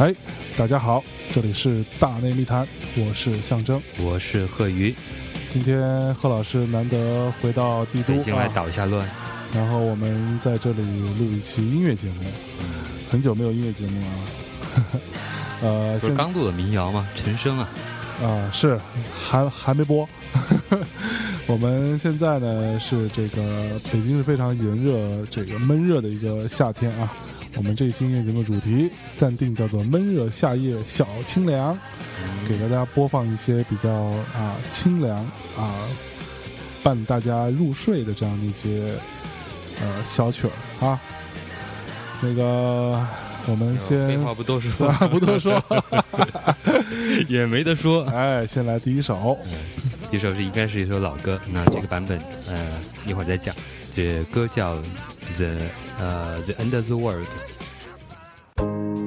嗨，大家好，这里是大内密谈，我是象征，我是贺宇。今天贺老师难得回到帝都，进来捣一下乱。然后我们在这里录一期音乐节目，很久没有音乐节目了。呃，不是刚录的民谣吗？陈升啊，啊是，还还没播。我们现在呢是这个北京是非常炎热、这个闷热的一个夏天啊。我们这一期音乐节目主题暂定叫做“闷热夏夜小清凉”，给大家播放一些比较啊清凉啊伴大家入睡的这样的一些呃小曲儿啊。那个我们先废话不多说，不多说，也没得说。哎，先来第一首，第一首是应该是一首老歌，那这个版本呃一会儿再讲。这歌叫。the uh, the end of the world. 呃，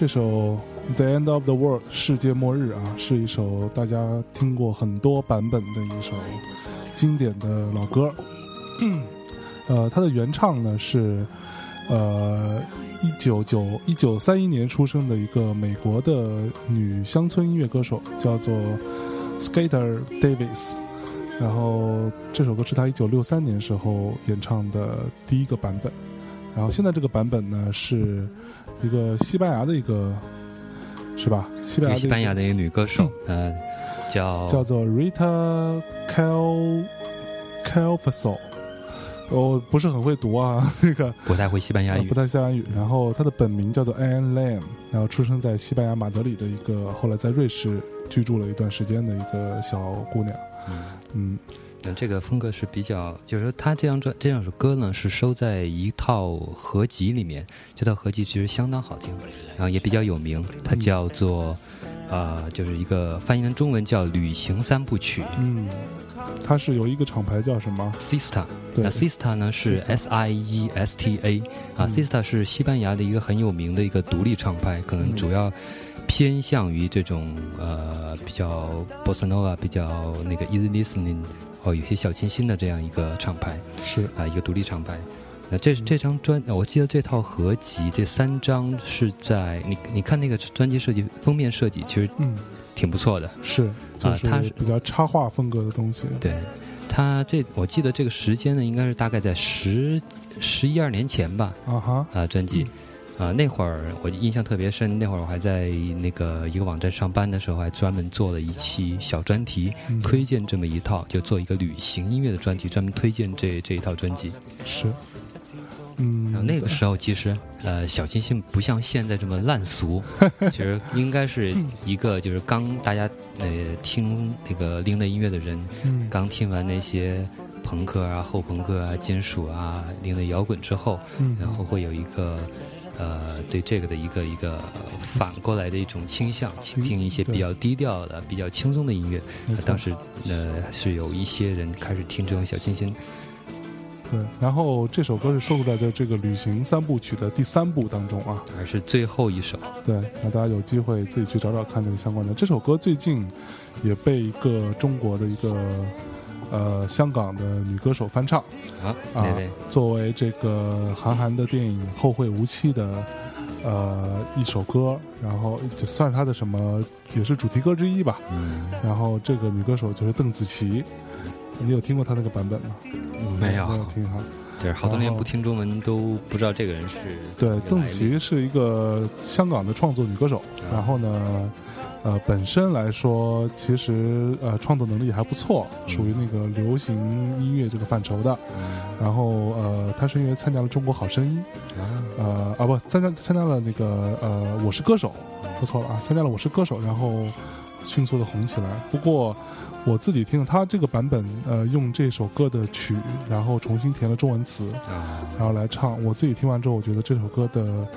这首《The End of the World》世界末日啊，是一首大家听过很多版本的一首经典的老歌。呃，它的原唱呢是呃一九九一九三一年出生的一个美国的女乡村音乐歌手，叫做 Skater Davis。然后这首歌是她一九六三年时候演唱的第一个版本。然后现在这个版本呢是。一个西班牙的一个，是吧？西班牙西班牙的一个女歌手，嗯，叫叫做 Rita Cal Calfaso，我不是很会读啊，那个不太会西班牙语，不太西班牙语。然后她的本名叫做 Anne Lam，然后出生在西班牙马德里的一个，后来在瑞士居住了一段时间的一个小姑娘，嗯。那这个风格是比较，就是说，他这张专这两首歌呢，是收在一套合集里面。这套合集其实相当好听，然后也比较有名。它叫做，呃，就是一个翻译成中文叫《旅行三部曲》。嗯，它是有一个厂牌叫什么？Sista。那 Sista 呢是 S I E S T A 啊，Sista 是西班牙的一个很有名的一个独立厂牌，可能主要偏向于这种呃比较 Bossa Nova，比较那个 Easy Listening。哦，有些小清新的这样一个厂牌是啊，一个独立厂牌。那这这张专，我记得这套合集这三张是在你你看那个专辑设计封面设计，其实嗯挺不错的。是啊，它是比较插画风格的东西。对，它这我记得这个时间呢，应该是大概在十十一二年前吧。啊哈啊专辑。啊，那会儿我印象特别深。那会儿我还在那个一个网站上班的时候，还专门做了一期小专题，推荐这么一套，就做一个旅行音乐的专题，专门推荐这这一套专辑。是，嗯，那个时候其实呃，小清新不像现在这么烂俗，其实应该是一个就是刚大家呃听那个另类音乐的人，刚听完那些。朋克啊、后朋克啊、金属啊、另类摇滚之后，然后会有一个呃对这个的一个一个反过来的一种倾向，倾听一些比较低调的、比较轻松的音乐。当时呃是有一些人开始听这种小清新。对，然后这首歌是收录在的这个旅行三部曲的第三部当中啊，还是最后一首。对，那大家有机会自己去找找看这个相关的。这首歌最近也被一个中国的一个呃香港的女歌手翻唱啊啊，作为这个韩寒的电影《后会无期》的呃一首歌，然后就算是他的什么也是主题歌之一吧。嗯，然后这个女歌手就是邓紫棋。你有听过她那个版本吗？没有，没有听哈。对，好多年不听中文都不知道这个人是。对，邓紫棋是一个香港的创作女歌手。然后呢，呃，本身来说，其实呃，创作能力还不错，属于那个流行音乐这个范畴的。然后呃，他是因为参加了《中国好声音》，呃啊不，参加参加了那个呃《我是歌手》，说错了啊，参加了《我是歌手》，然后迅速的红起来。不过。我自己听他这个版本，呃，用这首歌的曲，然后重新填了中文词，然后来唱。我自己听完之后，我觉得这首歌的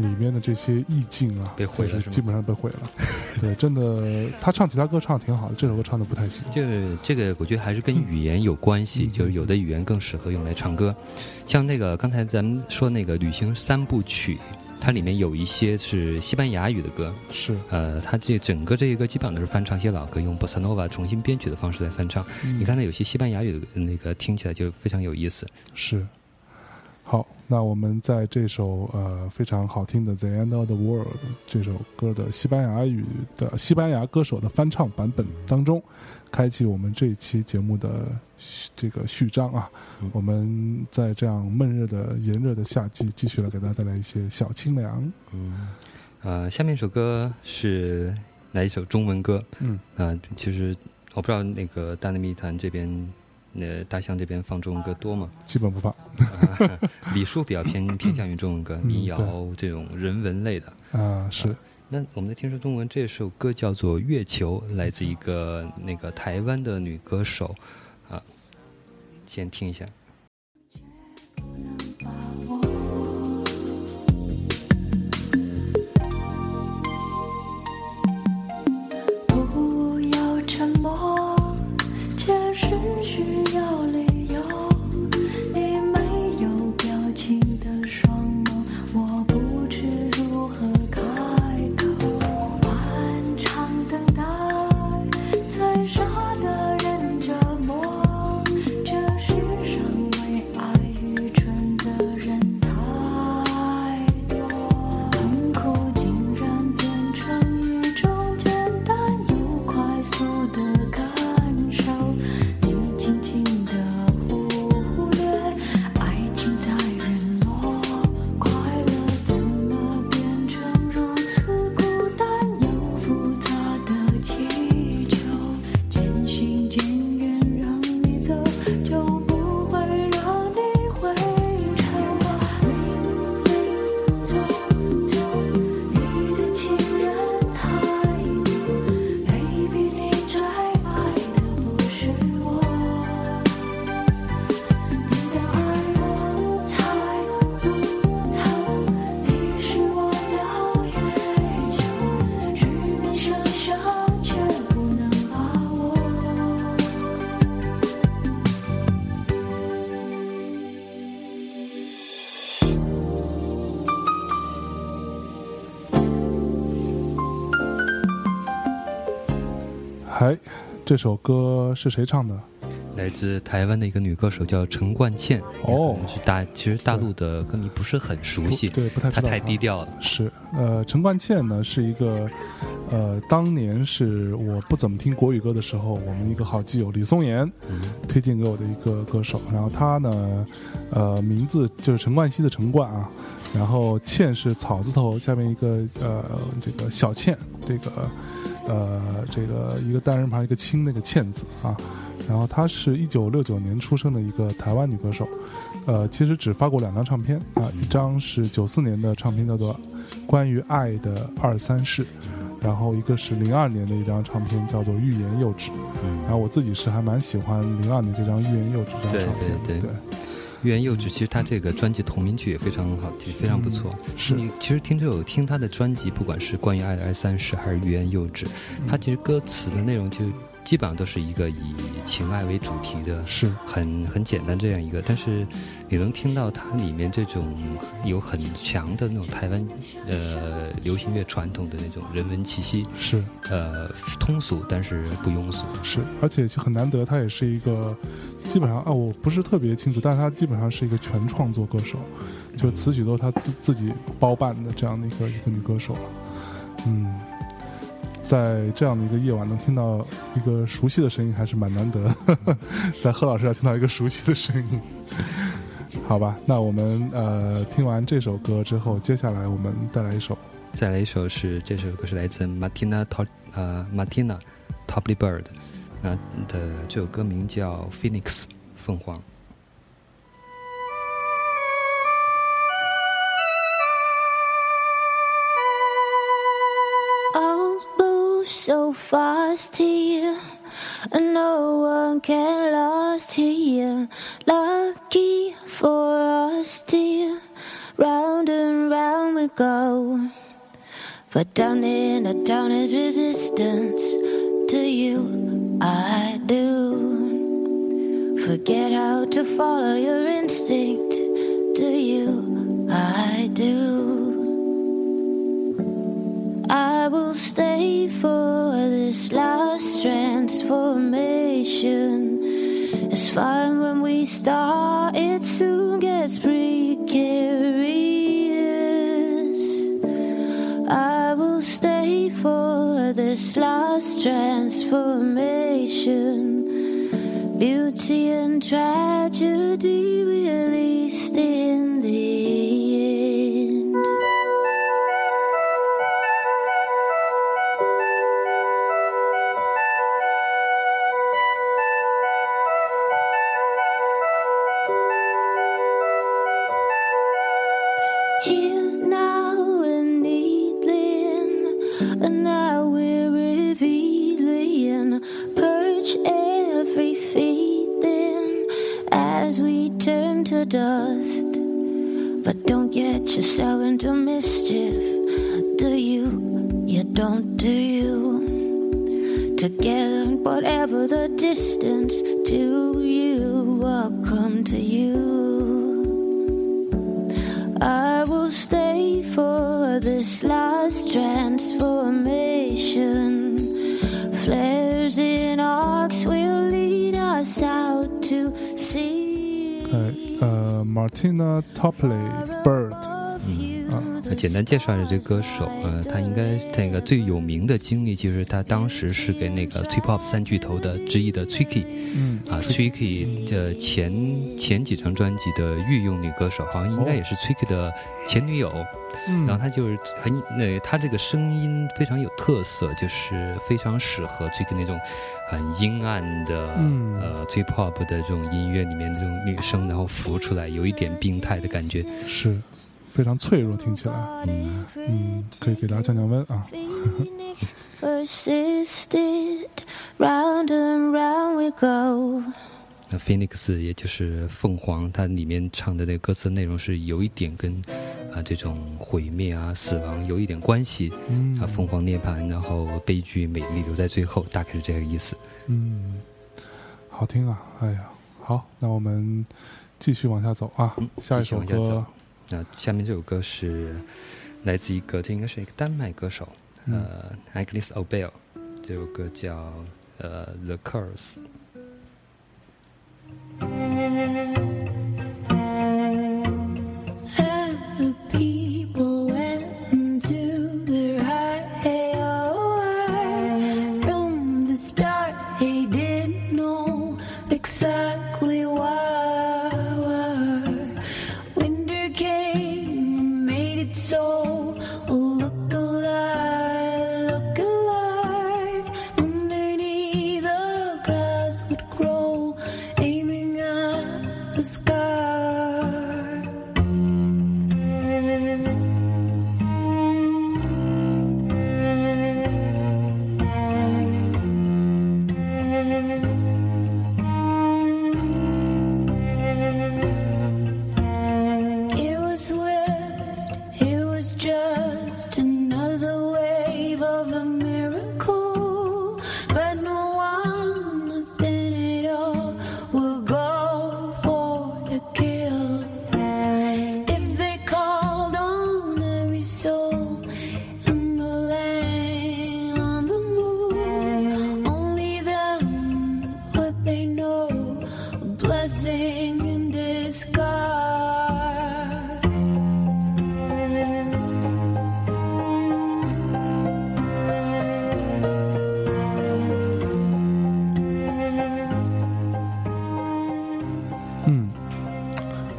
里面的这些意境啊，被毁了，基本上被毁了。对，真的，他唱其他歌唱的挺好的，这首歌唱的不太行。这个这个，我觉得还是跟语言有关系，就是有的语言更适合用来唱歌，像那个刚才咱们说那个旅行三部曲。它里面有一些是西班牙语的歌，是呃，它这整个这一个基本上都是翻唱一些老歌，用 bossa nova 重新编曲的方式来翻唱。你看，那有些西班牙语的那个听起来就非常有意思。是，好，那我们在这首呃非常好听的《The End of the World》这首歌的西班牙语的西班牙歌手的翻唱版本当中。开启我们这一期节目的这个序章啊！我们在这样闷热的炎热的夏季，继续来给大家带来一些小清凉。嗯，呃，下面一首歌是来一首中文歌。嗯，啊，其实我不知道那个大内密谈这边，那大象这边放中文歌多吗？基本不放。李叔比较偏偏向于中文歌，民谣这种人文类的。啊，是。那我们在听说中文这首歌叫做《月球》，来自一个那个台湾的女歌手，啊，先听一下。不这首歌是谁唱的？来自台湾的一个女歌手叫陈冠茜。哦，是大，其实大陆的歌迷不是很熟悉，对，不太她太低调了。是，呃，陈冠茜呢是一个，呃，当年是我不怎么听国语歌的时候，我们一个好基友李松岩推荐给我的一个歌手。然后他呢，呃，名字就是陈冠希的陈冠啊，然后茜是草字头下面一个呃这个小倩，这个。呃，这个一个单人旁一个清那个倩字啊，然后她是一九六九年出生的一个台湾女歌手，呃，其实只发过两张唱片啊，一张是九四年的唱片叫做《关于爱的二三事》，然后一个是零二年的一张唱片叫做《欲言又止》，然后我自己是还蛮喜欢零二年这张《欲言又止》这张唱片对对。欲言又止，其实他这个专辑同名曲也非常好其实，非常不错。是你其实听这首听他的专辑，不管是关于爱的爱三十还是欲言又止，他其实歌词的内容就。基本上都是一个以情爱为主题的，是。很很简单这样一个，但是你能听到它里面这种有很强的那种台湾呃流行乐传统的那种人文气息，是。呃通俗但是不庸俗，是而且很难得，他也是一个基本上啊我不是特别清楚，但是他基本上是一个全创作歌手，就词曲都是他自自己包办的这样的一个一个女歌手。了，嗯。在这样的一个夜晚，能听到一个熟悉的声音，还是蛮难得。在贺老师那听到一个熟悉的声音，好吧？那我们呃听完这首歌之后，接下来我们再来一首，再来一首是这首歌是来自 Martina Top 呃 Martina Topley Bird，那的这首歌名叫 Phoenix 凤凰。So fast here, and no one can last here. Lucky for us, dear, round and round we go. But down in the town is resistance to you, I do. Forget how to follow your instinct, To you, I do. I will stay for this last transformation. It's fine when we start, it soon gets precarious. I will stay for this last transformation. Beauty and tragedy released in，Martina Topley Bird，简单介绍一下这歌手，呃，他应该那个最有名的经历就是他当时是给那个 Trip Hop 三巨头的之一的 Tricky，嗯啊，Tricky 的前前几张专辑的御用女歌手，好像应该也是 Tricky 的前女友。嗯然后他就是很那他这个声音非常有特色，就是非常适合 Tricky 那种很阴暗的、嗯呃 Trip Hop 的这种音乐里面的这种女生，然后浮出来有一点病态的感觉。是非常脆弱，听起来，嗯，嗯，可以给大家降降温啊。那 Phoenix 也就是凤凰，它里面唱的那个歌词内容是有一点跟啊这种毁灭啊、死亡有一点关系。嗯啊，凤凰涅槃，然后悲剧美丽留在最后，大概是这个意思。嗯，好听啊！哎呀，好，那我们继续往下走啊。嗯下一首歌继续往下走，那下面这首歌是来自一个，这应该是一个丹麦歌手，嗯。呃 Agnes Obel，这首歌叫呃 The Curse。People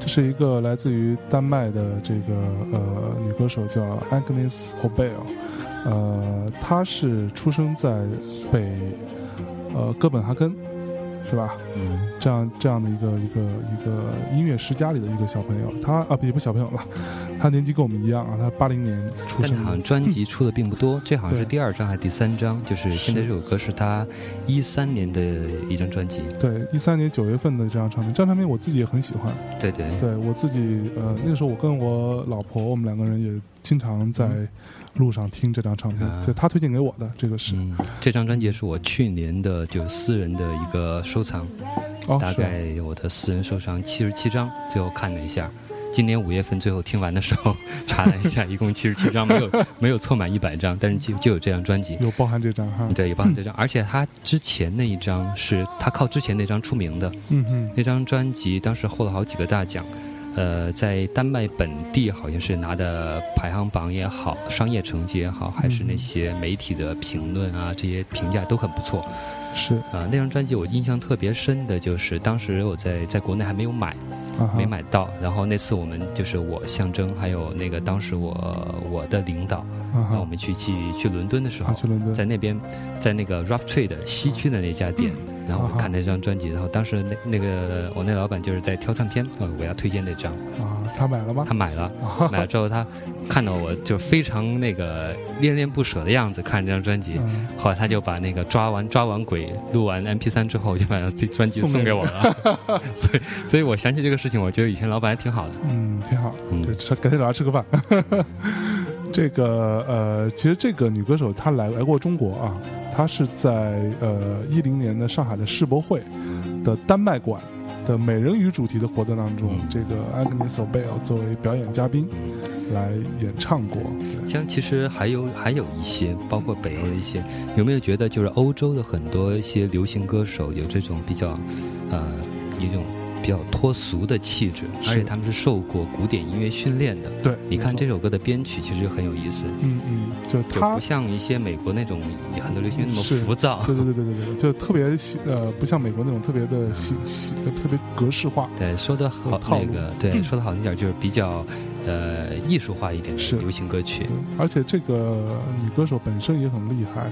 是一个来自于丹麦的这个呃女歌手，叫 Agnes Obel，呃，她是出生在北呃哥本哈根，是吧？嗯，这样这样的一个一个一个音乐世家里的一个小朋友，他啊也不是小朋友了，他年纪跟我们一样啊，他八零年出生但好像专辑出的并不多，这好像是第二张还是第三张？就是现在这首歌是他一三年的一张专辑。对，一三年九月份的这张唱片，这张唱片我自己也很喜欢。对对，对我自己，呃，那个时候我跟我老婆，我们两个人也经常在路上听这张唱片，啊。就他推荐给我的，这个是，嗯，这张专辑是我去年的就私人的一个收藏，哦，大概我的私人收藏七十七张，最后看了一下。今年五月份最后听完的时候 查了一下，一共七十七张，没有没有凑满一百张，但是就就有这张专辑。有包含这张哈，对，有包含这张，而且他之前那一张是他靠之前那张出名的，嗯哼，那张专辑当时获了好几个大奖，呃，在丹麦本地好像是拿的排行榜也好，商业成绩也好，还是那些媒体的评论啊，这些评价都很不错。是。啊、那张专辑我印象特别深的就是当时我在在国内还没有买，没买到，然后那次我们就是我象征还有那个当时我我的领导，啊哈，那我们去去去伦敦的时候在那边，在那个 Rough Trade 西区的那家店，然后我看那张专辑，然后当时那那个我那老板就是在挑唱片，呃，我要推荐那张，啊，他买了吗？他？买了，买了之后他看到我就非常那个恋恋不舍的样子看这张专辑，嗯，后来他就把那个抓完抓完鬼录完 MP 三之后，就把这专辑送给我了，所以所以我想起这个事情，我觉得以前老板还挺好的，嗯，挺好，嗯。对，吃改天找他吃个饭。这个呃，其实这个女歌手她来来过中国啊，她是在呃一零年的上海的世博会的丹麦馆的美人鱼主题的活动当中，嗯这个 Agnes Obel 作为表演嘉宾来演唱过。像其实还有还有一些，包括北欧的一些，有没有觉得就是欧洲的很多一些流行歌手有这种比较，呃，一种比较脱俗的气质，而且他们是受过古典音乐训练的。对，你看这首歌的编曲其实很有意思，嗯嗯，就就她不，像一些美国那种很多流行乐那么浮躁。对对对对对对，就特别呃，不像美国那种特别的喜喜呃特别格式化。对，说的好那个，对，说的好听点就是比较，呃，艺术化一点的流行歌曲。，而且这个女歌手本身也很厉害，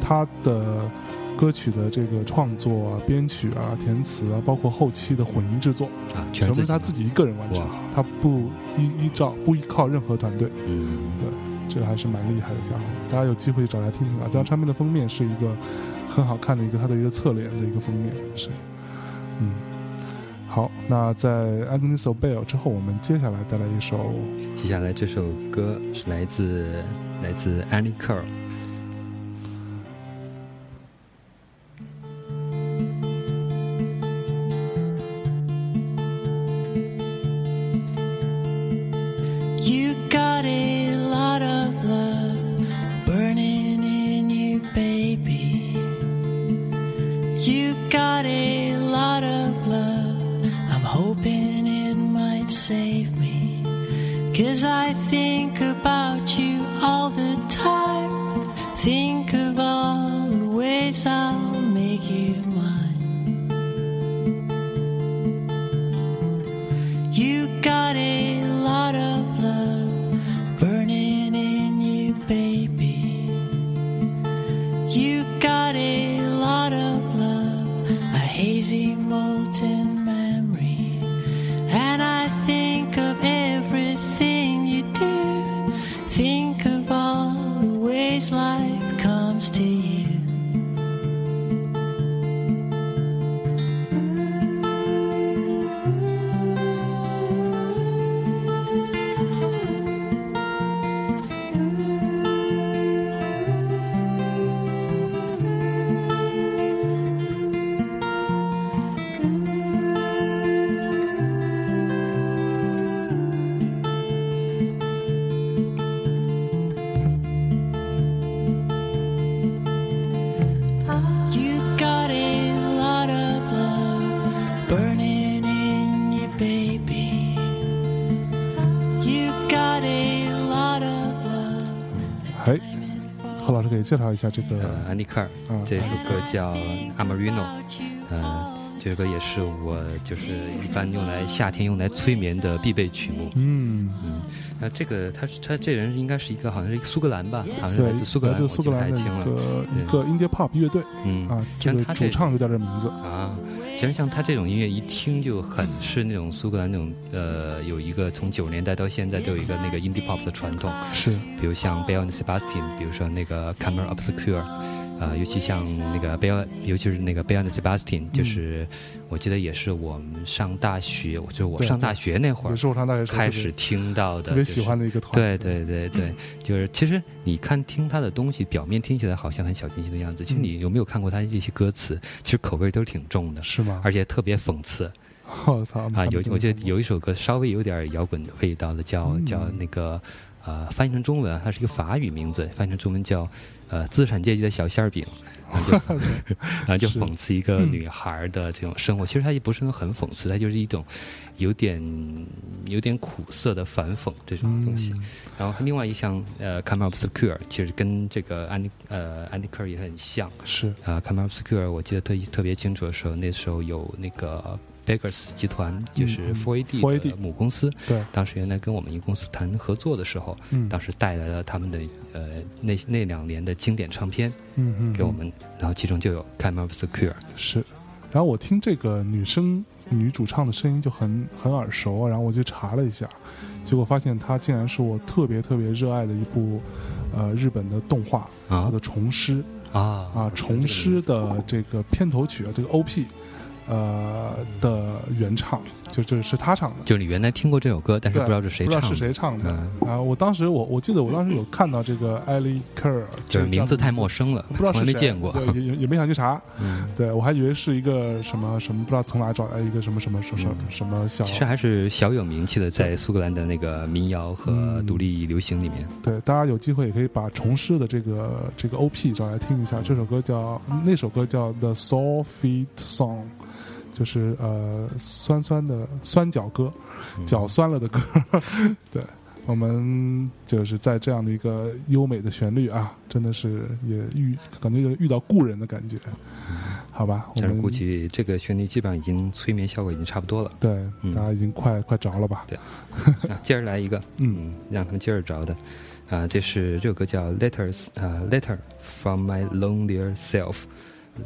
她的歌曲的这个创作啊、编曲啊、填词啊，包括后期的混音制作，啊，全全部是他自己一个人完成他，不依依照不依靠任何团队，嗯，对这个还是蛮厉害的家伙。大家有机会找来听听啊！这张唱片的封面是一个很好看的一个他的一个侧脸的一个封面，是，嗯。好，那在 Agnes Obel 之后，我们接下来带来一首接下来这首歌是来自来自 Annie Curl。介绍一下这个呃，安迪克尔啊，这首歌叫《Amarino》，呃，这首歌也是我就是一般用来夏天用来催眠的必备曲目。嗯，嗯，那这个他他这人应该是一个好像是一个苏格兰吧，好像是，来自苏格兰，来自我记不苏格兰的一太清了。个一个 indie pop 乐队嗯啊，这个他主唱就叫这名字。啊，其实像他这种音乐一听就很是那种苏格兰那种呃，有一个从九十年代到现在都有一个那个 indie pop 的传统，是，比如像 Beyond Sebastian，比如说那个 Camera Obscure，呃，尤其像那个 Bell，尤其是那个 Bell and Sebastian，就是、我记得也是我们上大学，就是我上大学那会儿也是我上大学开始听到的，特别喜欢的一个团。对对对对，就是其实你看听他的东西，表面听起来好像很小清新的样子，其实嗯你有没有看过他这些歌词？其实口味都是挺重的，是吗？而且特别讽刺 我操啊！有我记得有有一首歌稍微有点摇滚味道的，叫嗯叫那个呃，翻译成中文啊它是一个法语名字，翻译成中文叫呃资产阶级的小馅儿饼。然后就 讽刺一个女孩儿的这种生活，其实它也不是很讽刺，它就是一种有点有点苦涩的反讽这种东西。嗯然后另外一项呃 Come Obscure 其实跟这个安迪呃安迪克尔也很像是啊、Come Obscure 我记得特特别清楚的时候，那时候有那个 Beggars 集团，就是嗯 Four AD 4AD 的母公司，对，当时原来跟我们一个公司谈合作的时候，嗯，当时带来了他们的呃那那两年的经典唱片嗯嗯给我们，然后其中就有 Come Obscure，是，然后我听这个女生女主唱的声音就很很耳熟，啊然后我去查了一下，结果发现她竟然是我特别特别热爱的一部呃日本的动画，叫啊做《虫师》啊啊，《虫师》的这个片头曲啊，这个 OP。呃的原唱，就就是他唱的，就是你原来听过这首歌，但是不知道是谁不知道是，谁唱的。嗯啊，我当时我我记得我当时有看到这个艾利克尔，就是名字太陌生，了，不知道是谁来没见过。对，也也也没想去查。嗯，对我还以为是一个什么什么，不知道从哪找来一个什么什么什么什么什么小。其实还是小有名气的，在苏格兰的那个民谣和嗯独立流行里面。对，大家有机会也可以把重师的这个这个 OP 找来听一下。这首歌叫那首歌叫 The Soul Feet Song，就是呃酸酸的酸脚歌，嗯脚酸了的歌。对，我们就是在这样的一个优美的旋律啊，真的是也遇感觉有遇到故人的感觉。好吧，我们估计这个旋律基本上已经催眠效果已经差不多了。对嗯大家已经快快着了吧？啊，接着来一个，嗯嗯，让他们接着着的。啊，这是这首歌叫《Letters》啊，《Letter from My Lonelier Self》，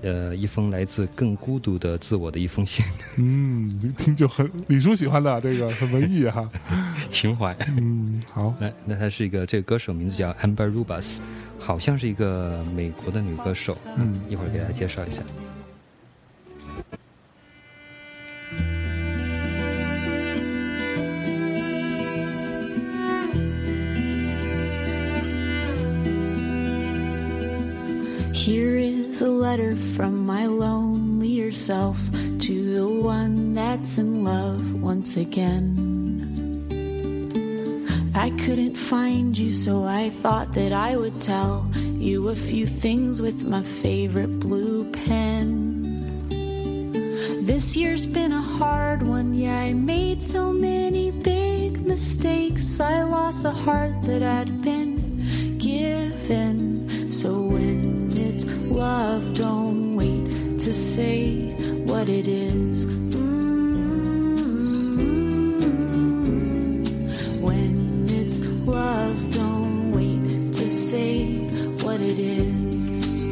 呃，一封来自更孤独的自我的一封信，嗯，一听就很李叔喜欢的这个很文艺哈。情怀。嗯，好，来，那他是一个这个歌手名字叫 Amber Rubas，好像是一个美国的女歌手。嗯一会儿给大家介绍一下。Here is a letter from my lonelier self to the one that's in love once again. I couldn't find you, so I thought that I would tell you a few things with my favorite blue pen. This year's been a hard one, yeah, I made so many big mistakes. I lost the heart that I'd been given. So when it's love, don't wait to say what it is. Mm. When it's love, don't wait to say what it is.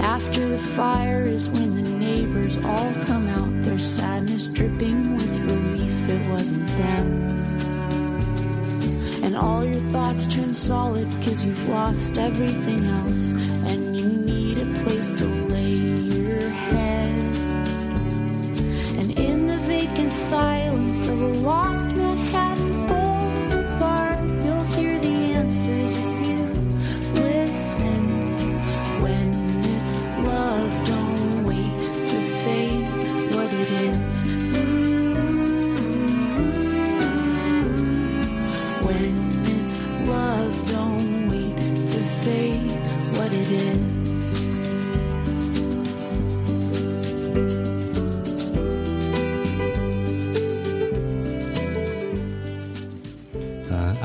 After the fire is when the neighbors all come out, their sadness dripping with relief it wasn't them. And all your thoughts turn solid cause you've lost everything else, and you need a place to lay your head. And in the vacant silence of a lost Manhattan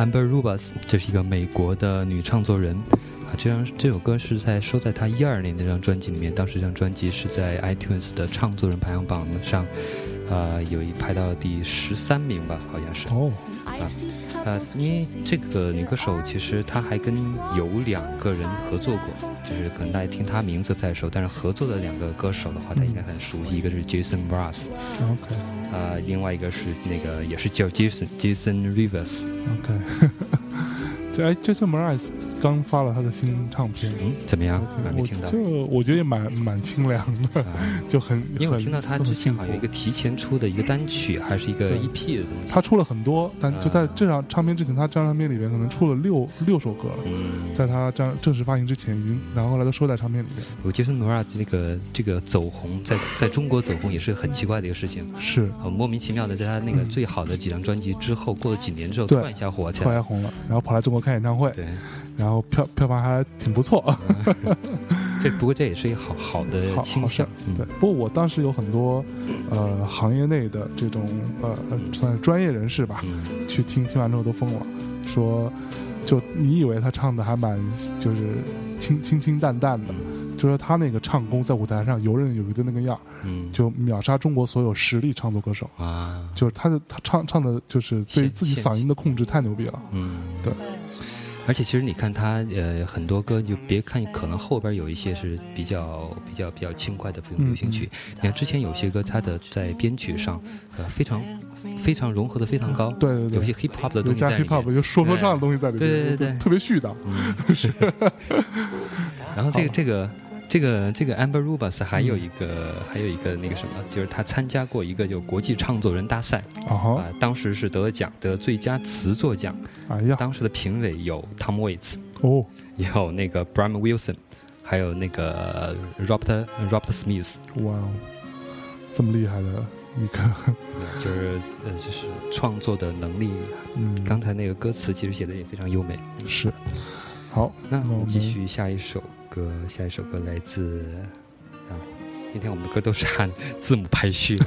Amber Rubas，这是一个美国的女唱作人。啊，这张这首歌是在收在她一二年那张专辑里面，当时这张专辑是在 iTunes 的唱作人排行榜上，呃，有一排到第十三名吧，好像是。哦，啊，呃，因为这个女歌手其实她还跟有两个人合作过，就是可能大家听她名字不太熟，但是合作的两个歌手的话，她应该很熟悉，一个是 Jason Mraz，OK 呃，另外一个是那个也是叫 Jason Jason Rivers，OK，这哎，Jason Mraz 刚发了他的新唱片，嗯，怎么样？还没我听到。就我觉得也蛮蛮清凉的，啊，就很很因为我听到他之前幸好像有一个提前出的一个单曲，还是一个 EP 的东西。他出了很多，但就在这张唱片之前，他这张唱片里面可能出了六六首歌了。嗯，在他正正式发行之前，已经，然后后来都收在唱片里面。我杰森·努尔这个这个走红，在在中国走红也是很奇怪的一个事情，是，很莫名其妙的，在他那个嗯最好的几张专辑之后，过了几年之后，突然一下火起来。突然红了，然后跑来中国开演唱会，对，然后票票房还挺不错，这不过这也是一个好好的倾向对，不过我当时有很多呃行业内的这种呃呃算是专业人士吧，嗯。去听听完之后都疯了，说就你以为他唱的还蛮就是清清清淡淡的，就说他那个唱功在舞台上游刃有余的那个样儿，嗯，就秒杀中国所有实力唱作歌手。啊，就是他的他唱唱的，就是对于自己嗓音的控制太牛逼了。嗯，对。而且其实你看他呃很多歌，就别看可能后边有一些是比较比较比较轻快的流行曲，你看之前有些歌他的在编曲上呃非常非常融合的非常高，对对对，有些 hip hop 的东西在里 hip hop 面。就说说唱的东西在里面，对对对对特别絮叨。嗯，是。然后这个这个这个这个 Amber Rubas 还有一个、还有一个那个什么，就是他参加过一个就国际唱作人大赛。啊、当时是得了奖，得最佳词作奖。哎呀，当时的评委有 Tom Waits，哦，有那个 Brian Wilson，还有那个 Robert Robert Smith，哇哦，这么厉害的一个，就是呃就是创作的能力。嗯，刚才那个歌词其实写的也非常优美。是。好，那我们们继续下一首歌，下一首歌来自啊，今天我们的歌都是按字母排序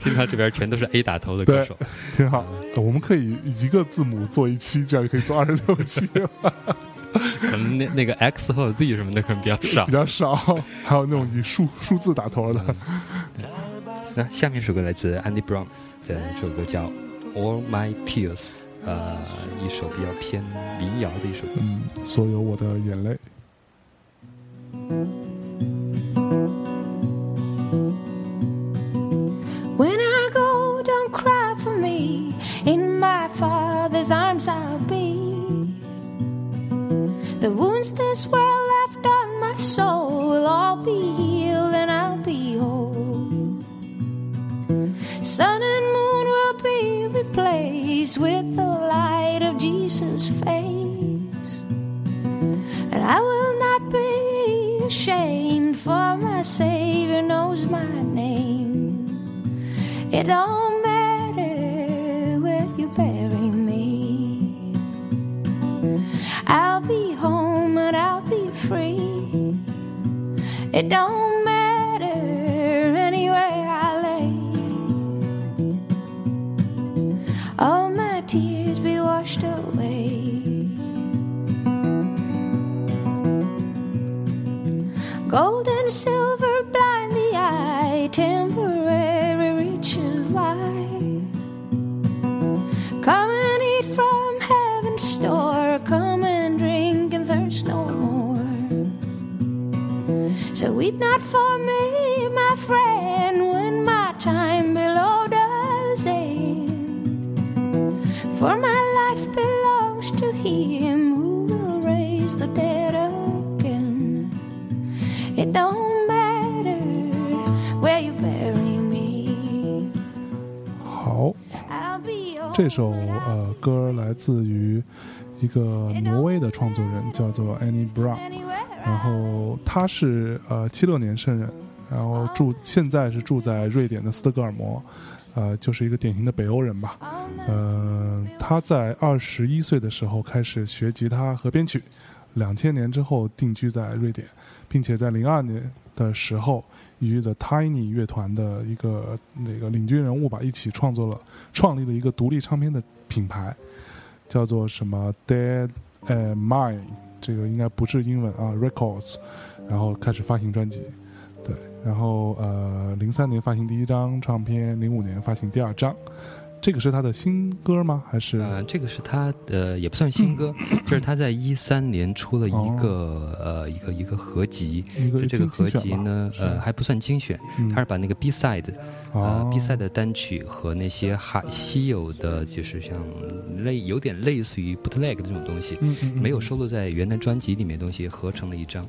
听到 这边全都是 A 打头的歌手。挺好。呃我们可以一个字母做一期，这样就可以做二十六期，可能那那个 X 或者 Z 什么的可能比较少比。较少。还有那种以数数字打头的，那下面一首歌来自 Andy Brown，这首歌叫《All My Tears》，呃，一首比较偏民谣的一首歌。嗯，所有我的眼泪。When I go, don't cry for me. In my father's arms I'll be. The wounds this world left on my soul will all be healed and I'll be whole. Sun and moon will be replaced with the light of Jesus' face. And I will not be ashamed, for my Savior knows my name. It don't matter where you bury me. I'll be home and I'll be free. It don't matter anywhere I lay. All weep not for me, my friend, when my time below does end. For my life belongs to him who will raise the dead again. It don't matter where you bury me. 好这首呃歌来自于一个挪威的创作人，叫做 Annie Brown。然后他是呃七六年生人，然后住现在是住在瑞典的斯德哥尔摩，呃，就是一个典型的北欧人吧。呃，他在二十一岁的时候开始学吉他和编曲，两千年之后定居在瑞典，并且在零二年的时候与 The Tiny 乐团的一个那个领军人物吧一起创作了创立了一个独立唱片的品牌。叫做什么 Dead and Mind，这个应该不是英文啊，Records，然后开始发行专辑，对，然后呃零三年发行第一张唱片，零五年发行第二张。这个是他的新歌吗？还是？呃，这个是他呃，也不算新歌，就是他在一三年出了一个呃一个一个合集，就这个合集呢，呃还不算精选，他是把那个 B side，啊 B side 的单曲和那些还稀有的，就是像类有点类似于 bootleg 的这种东西，没有收录在原来专辑里面东西合成了一张。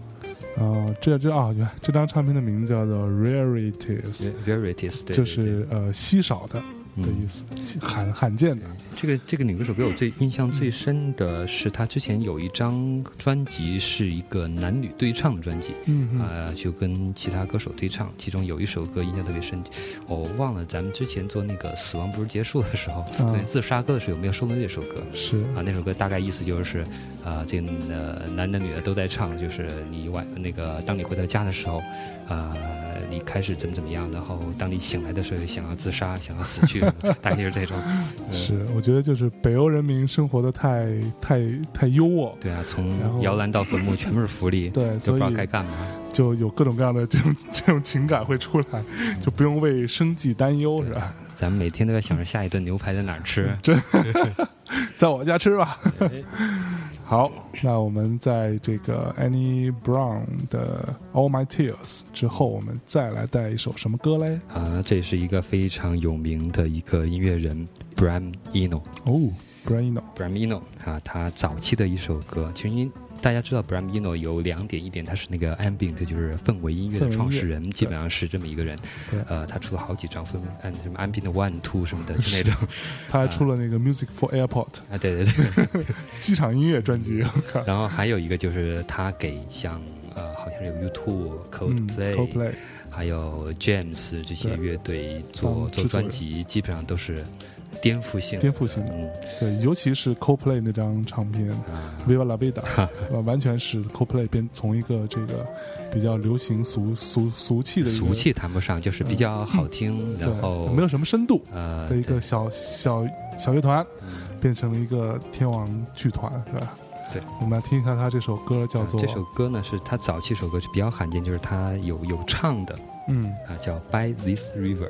啊，这这啊，这张唱片的名字叫做 Rarities，Rarities 就是呃稀少的。的意思，罕罕见的。这个这个女歌手给我最印象最深的是，她之前有一张专辑是一个男女对唱的专辑，嗯啊，就跟其他歌手对唱，其中有一首歌印象特别深，我忘了咱们之前做那个《死亡不是结束》的时候，对自杀歌的时候有没有收录这首歌？是啊，那首歌大概意思就是，啊，这个呃男的女的都在唱，就是你晚那个当你回到家的时候，啊。你开始怎么怎么样，然后当你醒来的时候，想要自杀，想要死去，大概就是这种。是，我觉得就是北欧人民生活的太太太优渥。对啊，从摇篮到坟墓，全部是福利。对，都不知道该干嘛，就有各种各样的这种这种情感会出来，就不用为生计担忧，是吧？咱们每天都在想着下一顿牛排在哪儿吃，真，在我家吃吧。好，那我们在这个 Annie Brown 的 All My Tears 之后，我们再来带一首什么歌嘞？啊，这是一个非常有名的一个音乐人 Bram Eno。哦，Bram Eno，Bram Eno 啊，他早期的一首歌，其实。大家知道 Bramino 有两点，一点他是那个 ambient，就是氛围音乐的创始人，基本上是这么一个人。对，呃，他出了好几张氛围，嗯，什么 ambient one two 什么的，就那种。他还出了那个 Music for Airport 啊，对对对，机场音乐专辑。然后还有一个就是他给像呃，好像有 U2、Coldplay、还有 James 这些乐队做做专辑，基本上都是。颠覆性，颠覆性的，对，尤其是 CoPlay 那张唱片《Viva La Vida 》，完全是 CoPlay 变从一个这个比较流行俗俗俗气的俗气谈不上，就是比较好听，然后没有什么深度的一个小小小乐团，变成了一个天王剧团，是吧？对，我们来听一下他这首歌，叫做这首歌呢，是他早期首歌是比较罕见，就是他有有唱的，嗯。啊，叫《By This River》。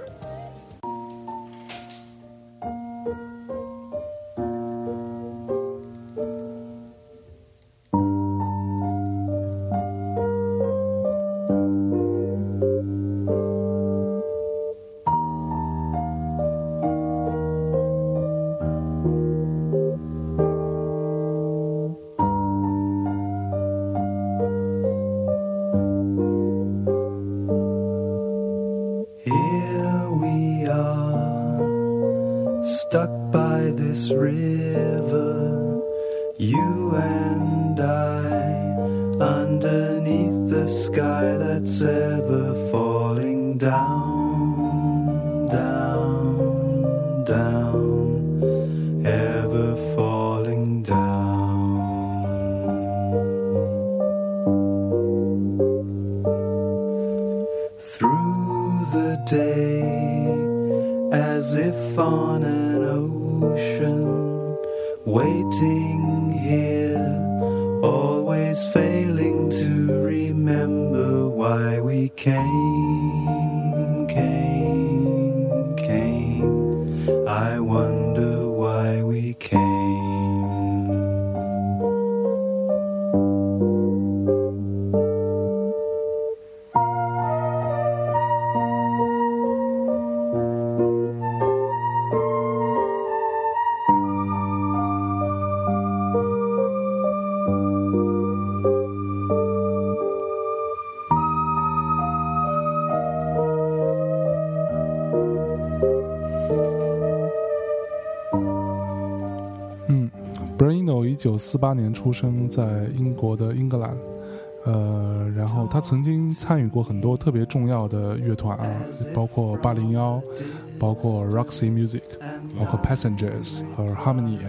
and I underneath the sky that's ever falling down, down, down, ever falling down. Through the day, as if on an ocean waiting 一九四八年出生在英国的英格兰，呃，然后他曾经参与过很多特别重要的乐团啊，包括八零幺，包括 Roxy Music，包括 Passengers 和 Harmony，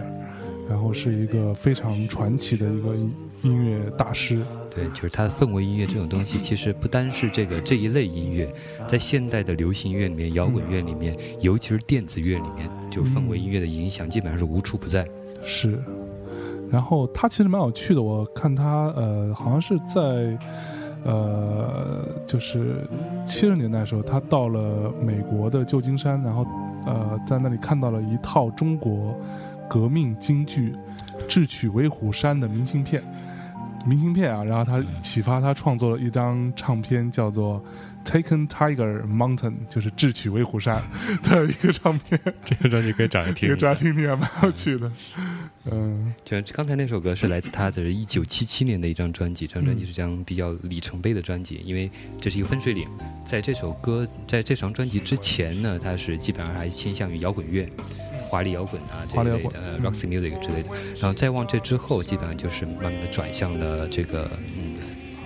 然后是一个非常传奇的一个音乐大师。对，就是他的氛围音乐这种东西，其实不单是这个这一类音乐，在现代的流行乐里面、摇滚乐里面，尤其是电子乐里面，就氛围音乐的影响基本上是无处不在。是，然后他其实蛮有趣的，我看他呃，好像是在呃，就是七十年代的时候，他到了美国的旧金山，然后呃，在那里看到了一套中国革命京剧《智取威虎山》的明信片。明信片啊，然后他启发他创作了一张唱片，叫做《Taken Tiger Mountain》，就是智取威虎山 的一个唱片。这个专辑可以找来听一个专听听还蛮有趣的。嗯，就刚才那首歌是来自他的一九七七年的一张专辑，这张专辑是张比较里程碑的专辑，因为这是一个分水岭。在这首歌在这张专辑之前呢，他是基本上还倾向于摇滚乐。华丽摇滚啊这一类的，Roxy Music 之类的，然后再往这之后，基本上就是慢慢的转向了这个嗯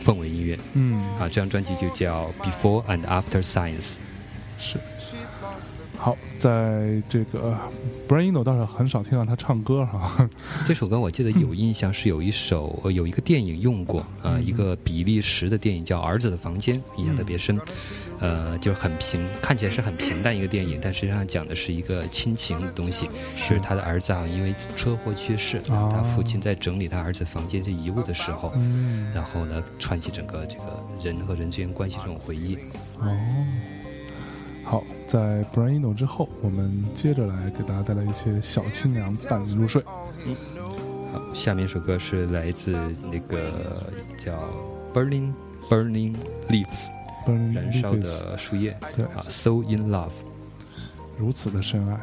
氛围音乐，嗯啊，这张专辑就叫 Before and After Science，是。好，在这个 Brain No 倒是很少听到他唱歌哈。这首歌我记得有印象，是有一首有一个电影用过啊，一个比利时的电影叫《儿子的房间》，印象特别深。呃，就很平，看起来是很平淡一个电影，但实际上讲的是一个亲情的东西。是他的儿子啊，因为车祸去世，他父亲在整理他儿子房间这遗物的时候，然后呢，串起整个这个人和人之间关系这种回忆。哦。好，在 Braino 之后，我们接着来给大家带来一些小清凉伴你入睡。嗯，好，下面一首歌是来自那个叫 Burning Burning Leaves，燃烧的树叶。对啊，So in Love，如此的深爱。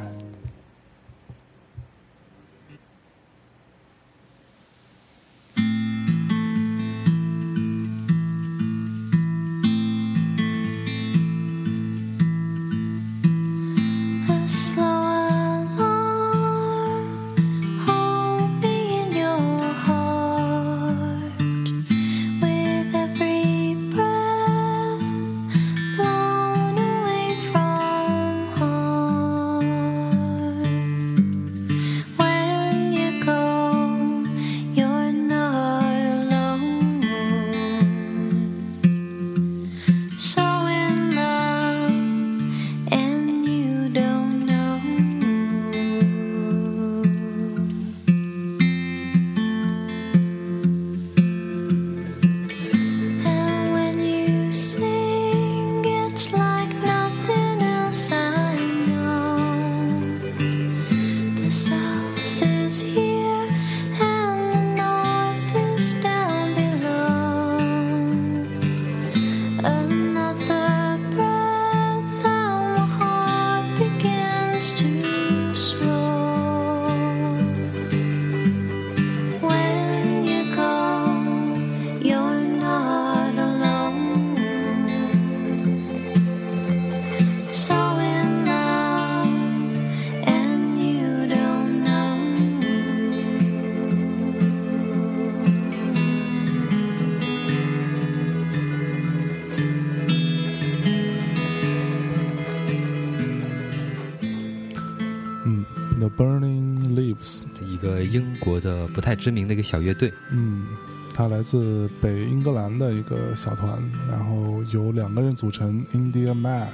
不太知名的一个小乐队，嗯，他来自北英格兰的一个小团，然后由两个人组成，India Mac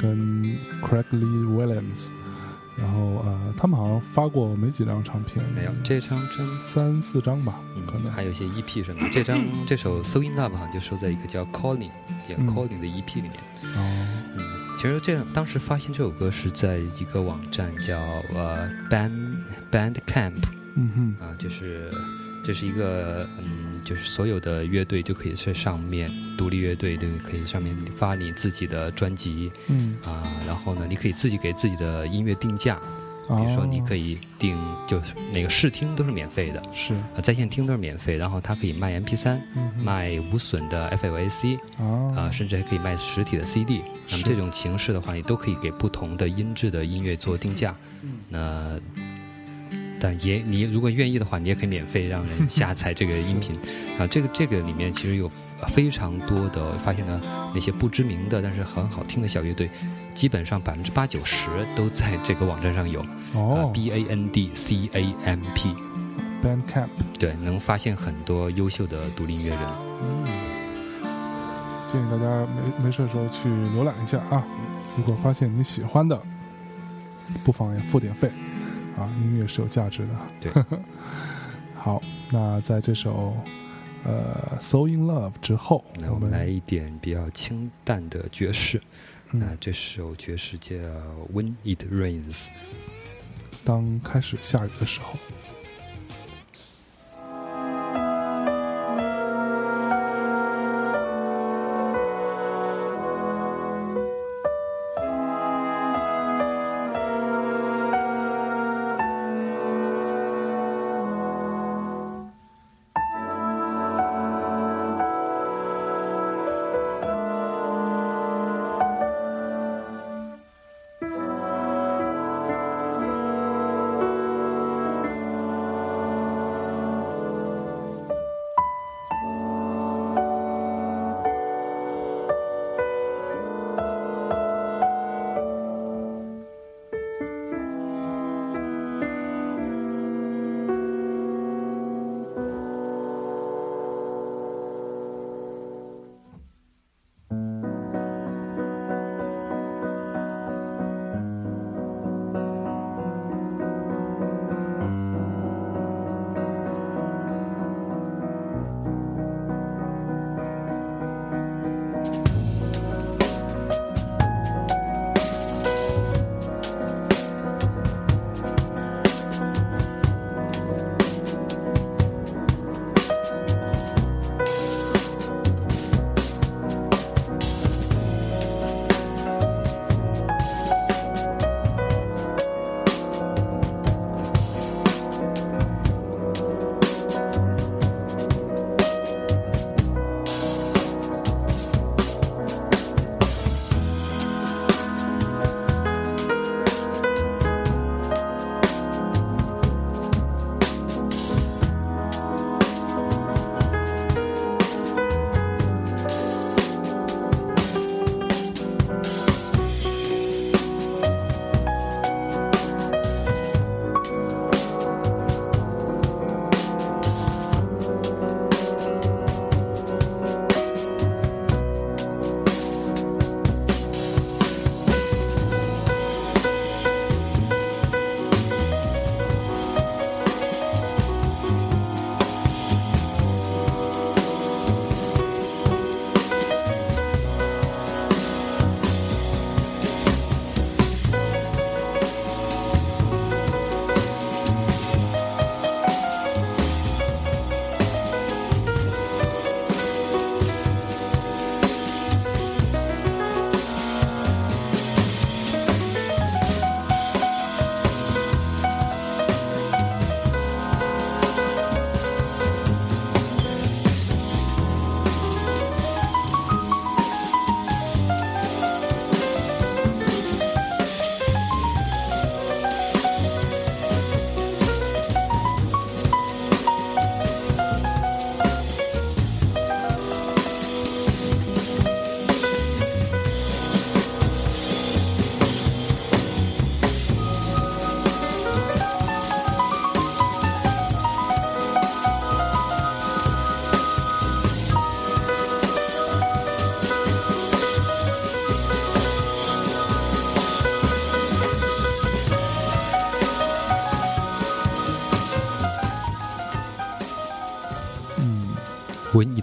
跟 Craig Lee Williams，然后呃，他们好像发过没几张唱片，没有这张真三四张吧，可能还有一些 EP 什么。这张这首 So In Love 好像就收在一个叫 Calling 也 Calling 的 EP 里面。哦，嗯，其实这样当时发现这首歌是在一个网站叫呃 Band Bandcamp。嗯哼，啊，就是，这是一个，嗯，就是所有的乐队就可以在上面，独立乐队都可以上面发你自己的专辑，嗯，啊，然后呢，你可以自己给自己的音乐定价，比如说你可以定，就是那个试听都是免费的，是，啊，在线听都是免费，然后它可以卖 MP 三，卖无损的 FLAC，啊，甚至还可以卖实体的 CD，那么这种形式的话，你都可以给不同的音质的音乐做定价，那。但也，你如果愿意的话，你也可以免费让人下载这个音频，啊，这个这个里面其实有非常多的发现呢，那些不知名的但是很好听的小乐队，基本上百分之八九十都在这个网站上有。哦，B A N D C A M P，Bandcamp，对，能发现很多优秀的独立音乐人。嗯，建议大家没没事的时候去浏览一下啊，如果发现你喜欢的，不妨也付点费。啊，音乐是有价值的。对，好，那在这首呃《So in Love》之后，那我们来一点比较清淡的爵士。嗯那这首爵士叫《When It Rains》。当开始下雨的时候。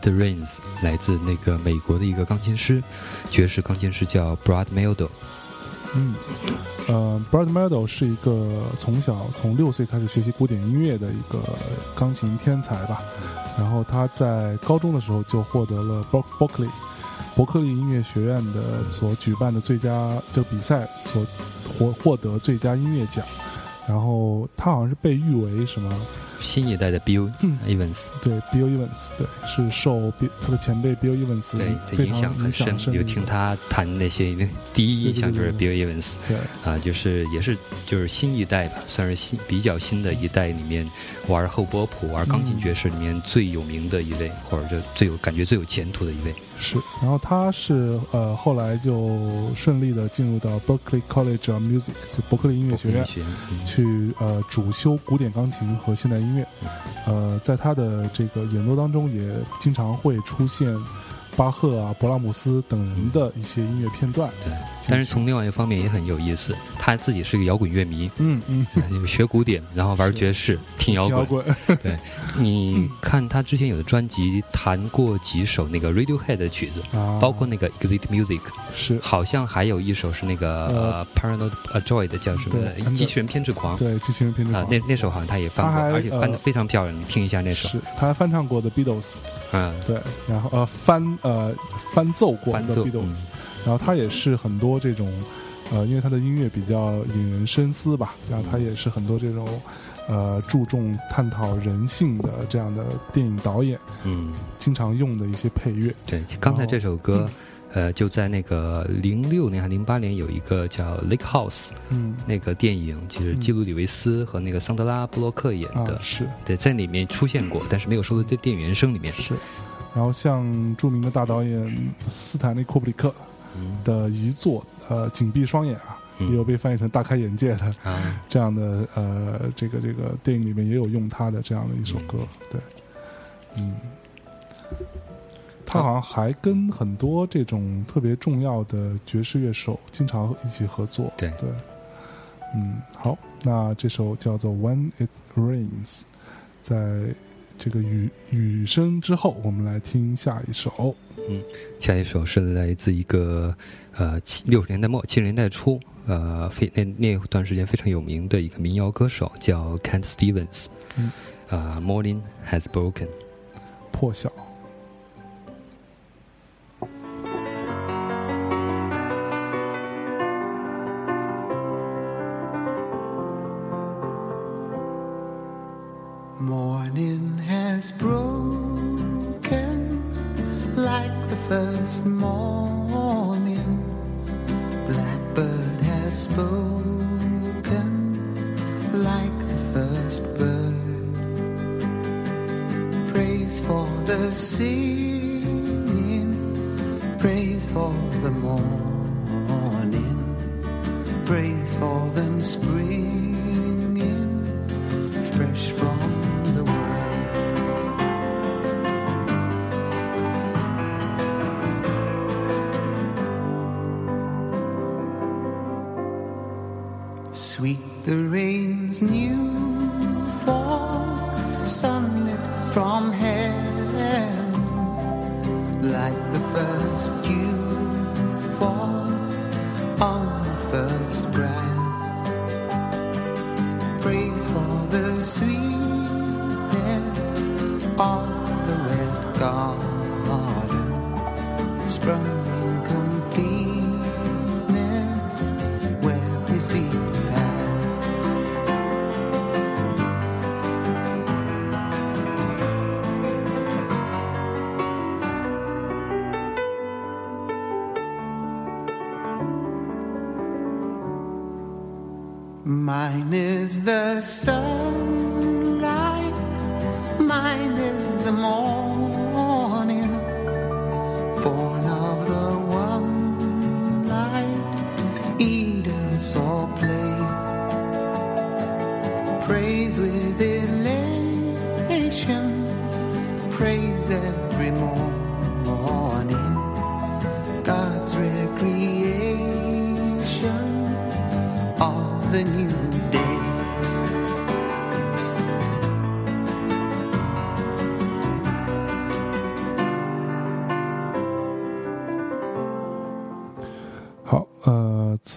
The Rains 来自那个美国的一个钢琴师，爵士钢琴师叫 Brad Mehldau。嗯，呃，Brad Mehldau 是一个从小从六岁开始学习古典音乐的一个钢琴天才吧。然后他在高中的时候就获得了 Berkeley 伯克利音乐学院的所举办的最佳的比赛所获获得最佳音乐奖。然后他好像是被誉为什么？新一代的 Bill 嗯 Evans，对，Bill Evans，对，是受 Bill 他的前辈 Bill Evans 对影响很深。有听他弹那些，第一印象就是 Bill Evans 对啊，就是也是就是新一代吧，算是新比较新的一代里面玩后波普、玩钢琴爵士里面最有名的一位，或者就最有感觉最有前途的一位。是，然后他是呃后来就顺利的进入到 Berkeley College of Music 就伯克利音乐学院学，嗯。去呃主修古典钢琴和现代音乐，呃，在他的这个演奏当中也经常会出现巴赫啊、勃拉姆斯等人的一些音乐片段。对，但是从另外一方面也很有意思，他自己是个摇滚乐迷，嗯嗯，学古典，然后玩爵士，听摇滚摇滚。对，你看他之前有的专辑弹过几首那个 Radiohead 的曲子，啊，包括那个 Exit Music，是好像还有一首是那个呃呃 Paranoid Joy 的叫什么对？机器人偏执狂。对机器人偏执狂啊，那那首好像他也翻过，而且翻的呃非常漂亮。你听一下那首，是他还翻唱过的 Beatles，嗯，对，然后呃翻呃翻奏过的 Beatles，、然后他也是很多这种呃，因为他的音乐比较引人深思吧，然后他也是很多这种呃注重探讨人性的这样的电影导演嗯，经常用的一些配乐。对，刚才这首歌，呃，就在那个零六年还零八年有一个叫《Lake House》嗯。那个电影，就是基鲁里维斯和那个桑德拉布洛克演的，啊是。对，在里面出现过，但是没有收在电影原声里面。是，然后像著名的大导演斯坦利库布里克嗯。的遗作呃《紧闭双眼》啊，嗯。也有被翻译成大开眼界的啊，这样的呃，这个这个电影里面也有用他的这样的一首歌，对，嗯，他好像还跟很多这种特别重要的爵士乐手经常一起合作，对。对，嗯，好，那这首叫做《When It Rains》，在这个雨雨声之后，我们来听下一首，嗯下一首是来自一个呃七六十年代末七十年代初呃非那那段时间非常有名的一个民谣歌手叫 Kent Stevens，嗯，啊、m o r n i n g Has Broken。破晓。Has broken like the first morning. Blackbird has spoken like the first bird. Praise for the singing, praise for the morning, praise for them springing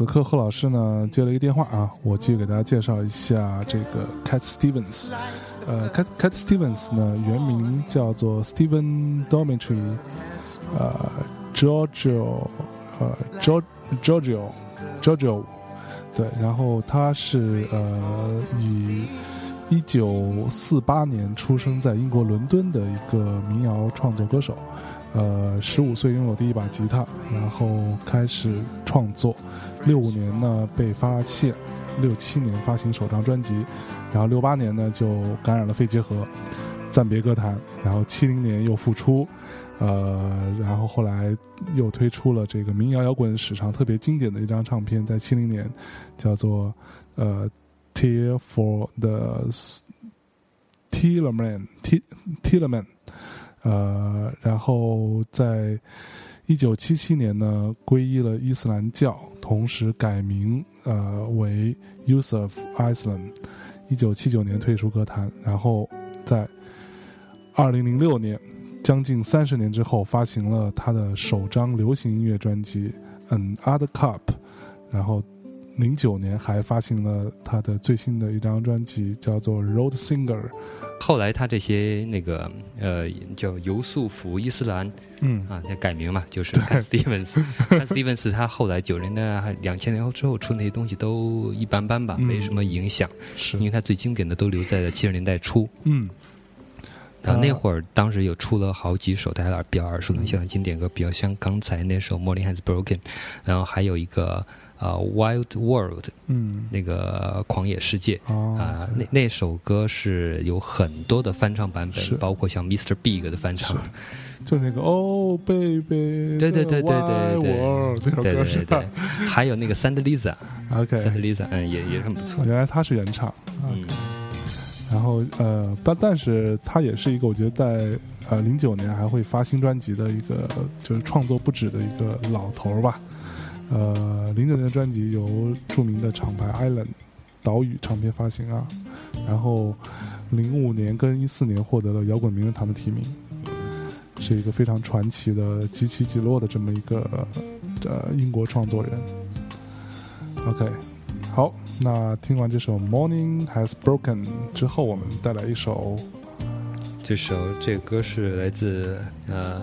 此刻贺老师呢接了一个电话啊，我继续给大家介绍一下这个 Cat Stevens。呃，Cat Cat Stevens 呢原名叫做 Steven Dometry，呃，Georgio，呃，Giorgio，Giorgio，对，然后他是呃以。一九四八年出生在英国伦敦的一个民谣创作歌手，呃，十五岁拥有第一把吉他，然后开始创作。六五年呢被发现，六七年发行首张专辑，然后六八年呢就感染了肺结核，暂别歌坛。然后七零年又复出，呃，然后后来又推出了这个民谣摇滚史上特别经典的一张唱片，在七零年叫做呃《Tear for the Tillerman》T Tillerman。呃，然后在一九七七年呢，皈依了伊斯兰教，同时改名呃为 Yusuf Islam。一九七九年退出歌坛，然后在二零零六年，将近三十年之后，发行了他的首张流行音乐专辑《An Other Cup》，然后零九年还发行了他的最新的一张专辑，叫做《Road Singer》。后来他这些那个呃叫尤素福伊斯兰，嗯啊，他改名嘛，就是 Stevens。Stevens 他后来九零年代、两千年后之后出那些东西都一般般吧，嗯没什么影响，是因为他最经典的都留在了七十年代初。嗯然后那会儿，当时有出了好几首大家比较耳熟能详的经典歌，比较像刚才那首《Morning Has Broken》，然后还有一个呃《Wild World》嗯。那个狂野世界。啊、啊那那首歌是有很多的翻唱版本，包括像 Mr. Big 的翻唱，就那个哦，baby，对对对对对对我那首对歌是对对。对，还有那个 Sand Lisa，Sand OK，Lisa，嗯，也也很不错，原来他是原唱。嗯，然后呃，但但是他也是一个我觉得在呃零九年还会发新专辑的一个就是创作不止的一个老头儿吧。呃，零九年的专辑由著名的厂牌 Island 岛屿唱片发行啊，然后零五年跟一四年获得了摇滚名人堂的提名，是一个非常传奇的极起极落的这么一个呃英国创作人。OK，好，那听完这首《Morning Has Broken》之后，我们带来一首这首这个歌是来自呃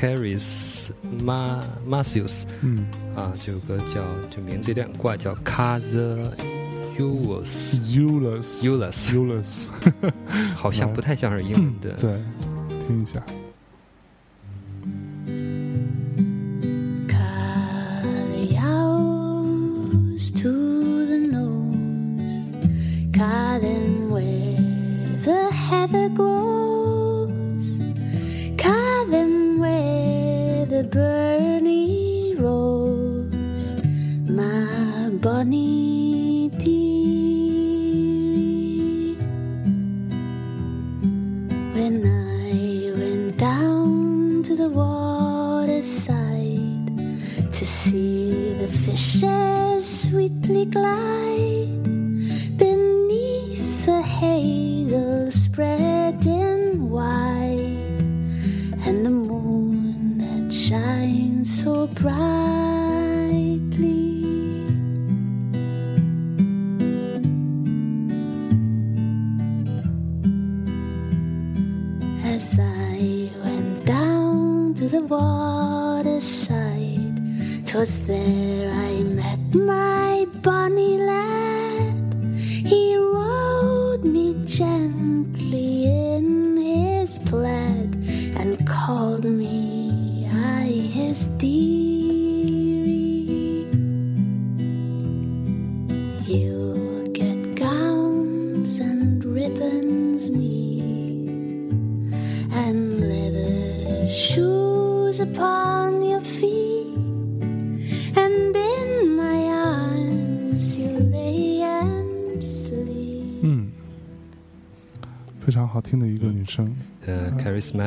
Caris Ma Matthews 嗯啊，这首歌叫这名字有点怪，叫 Kaza Ulas Ulus Ulus Ulus，好像不太像是英文的。对，听一下。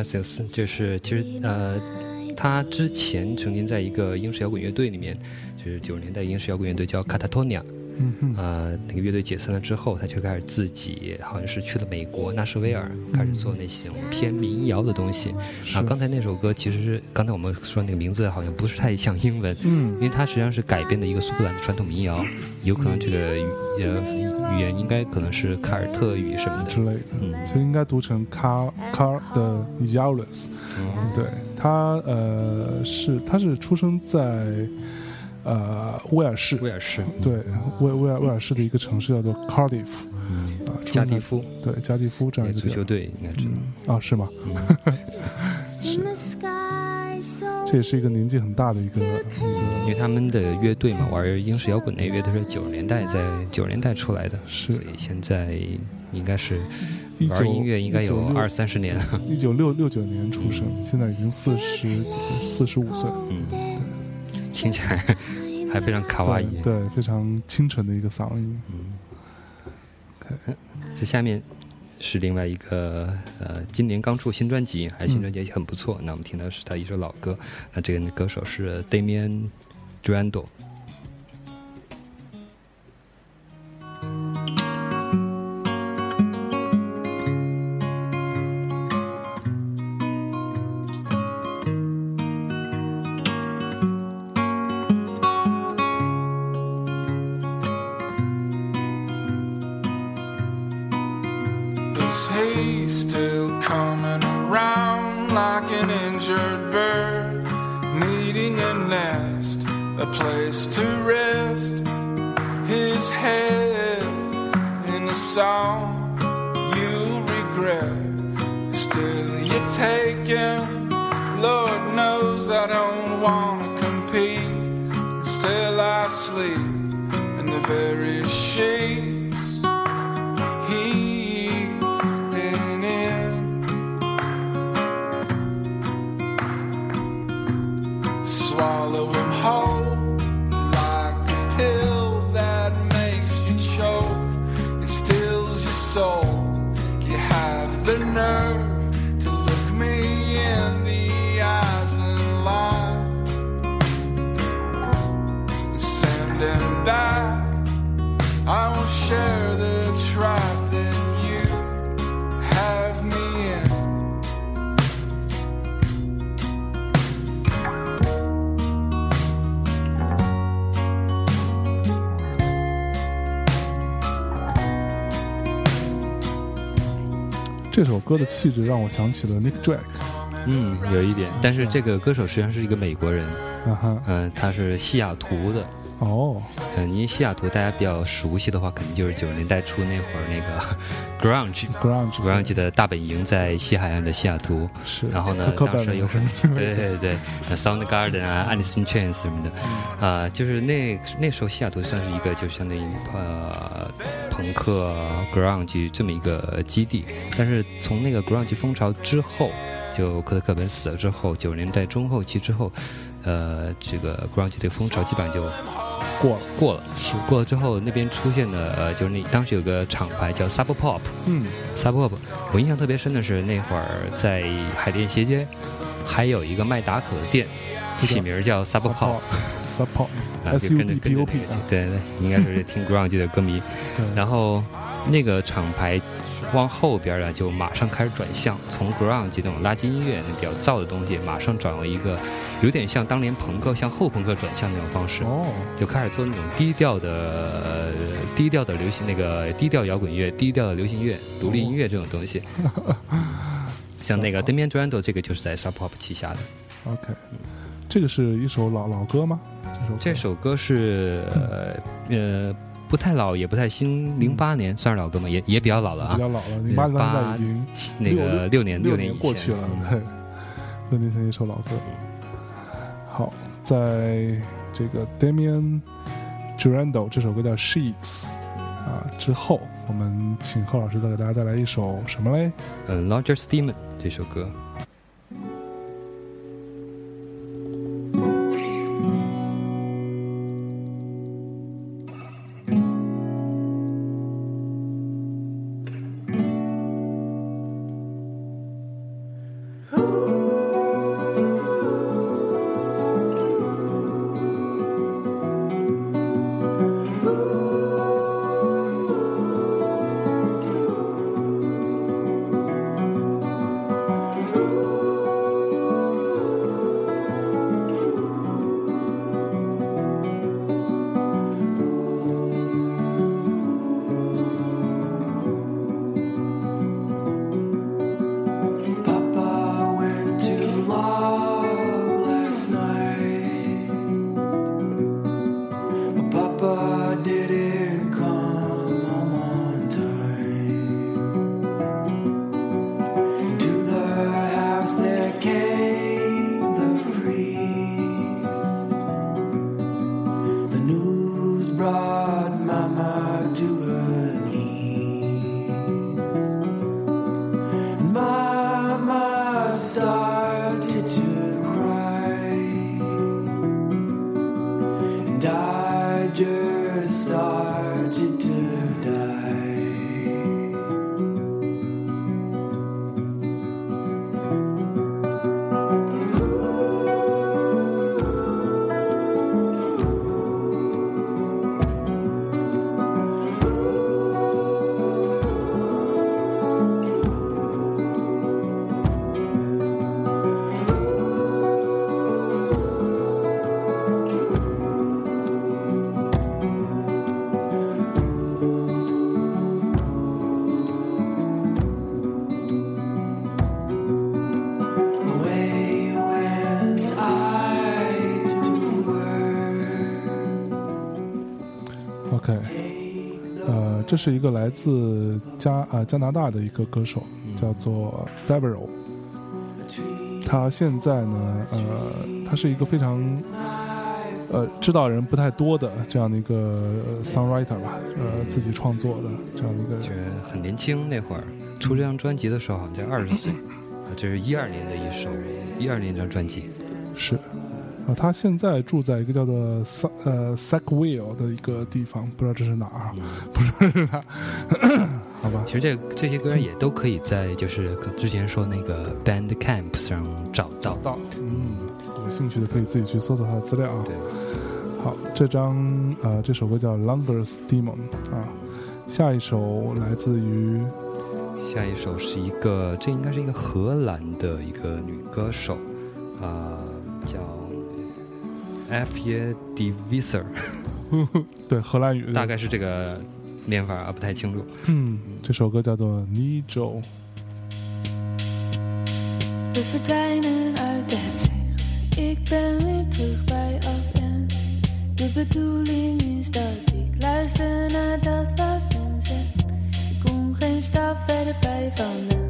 就是其实呃，他之前曾经在一个英式摇滚乐队里面，就是九十年代英式摇滚乐队叫 Catatonia，嗯哼，呃，那个乐队解散了之后，他就开始自己好像是去了美国纳什维尔，开始做那些偏民谣的东西。是啊，刚才那首歌其实是刚才我们说那个名字好像不是太像英文，嗯因为它实际上是改编的一个苏格兰的传统民谣，有可能这个语呃语言应该可能是凯尔特语什么的。之类的，嗯。其实应该读成 car car 的。嗯对他呃是他是出生在呃威尔士，威尔士，对威威尔威尔士的一个城市叫做 Cardiff 嗯，啊，加蒂夫。对加蒂夫这样一个足球队应该知道。嗯。啊是吗 这也是一个年纪很大的一个一因为他们的乐队嘛，玩英式摇滚那乐队是九十年代在九十年代出来的，是所以现在应该是玩音乐应该有二三十年了。一九六六九年出生，现在已经四十四十五岁，嗯，听起来 还非常卡哇伊。对对，非常清纯的一个嗓音。嗯，OK，这下面是另外一个呃，今年刚出新专辑，还新专辑也很不错。那我们听到是他一首老歌，那这个歌手是 Damian Durando。这首歌的气质让我想起了 Nick Drake，嗯，有一点，但是这个歌手实际上是一个美国人，嗯、他是西雅图的，哦，嗯，因为西雅图大家比较熟悉的话，肯定就是九十年代初那会儿那个 grunge。grunge grunge 的大本营在西海岸的西雅图，是，然后呢当时有很对对对那，Soundgarden 啊，Alice in Chains 什么的，啊、就是那那时候西雅图算是一个就相当于呃朋克 grunge 这么一个基地，但是从那个 grunge 风潮之后，就科特·克本死了之后，九十年代中后期之后，呃，这个 grunge 这个风潮基本上就过了，过了。是，过了之后，那边出现的呃，就是那当时有个厂牌叫 Sub Pop，嗯，Sub Pop，我印象特别深的是那会儿在海淀斜街，还有一个卖打口的店，起名叫 Sub Pop，support 啊，S 就 U 跟着 B 着 O P 啊，对对，应该是听 grunge 的歌迷。然后那个厂牌往后边呢，就马上开始转向，从 ground 这种垃圾音乐那比较燥的东西，马上转为一个有点像当年朋克向后朋克转向那种方式。哦，就开始做那种低调的、呃低调的流行那个低调摇滚乐、低调的流行乐、独立音乐这种东西。像那个 Damian Durando 这个就是在 Sub Pop 旗下的。OK，这个是一首老老歌吗？这首歌这首歌是呃呃不太老也不太新，零八年算是老歌嘛？也也比较老了啊比较，老了，零八年到已经那个六年六年过去了，对，六年前一首老歌。好，在这个 Damian Durando 这首歌叫 Sheets 啊之后，我们请贺老师再给大家带来一首什么嘞？嗯 l o g e r Steamer 这首歌。这是一个来自加呃加拿大的一个歌手，叫做 Devil。他现在呢，呃，他是一个非常呃知道人不太多的这样的一个 songwriter 吧，呃，自己创作的这样的一个。觉得很年轻，那会儿出这张专辑的时候好像才二十岁，啊，这是一二年的一首一二年一张专辑。是，啊，他现在住在一个叫做 Sa 呃 Sackville 的一个地方，不知道这是哪儿啊？不知道是哪儿，好吧？其实这这些歌也都可以在就是之前说那个 Bandcamp 上找到。到，嗯，有兴趣的可以自己去搜索他的资料啊。对，好，这张呃这首歌叫 Longest Demon 啊，下一首来自于下一首是一个，这应该是一个荷兰的一个女歌手，啊、叫 F 耶 d v i s e r 对荷兰语，大概是这个念法啊，不太清楚。嗯，这首歌叫做 Nijo。We verdwijnen uit het zicht. Ik ben weer terug bij af en de bedoeling is dat ik luister naar dat wat men zegt. Ik kom geen stap verder bij vandaan.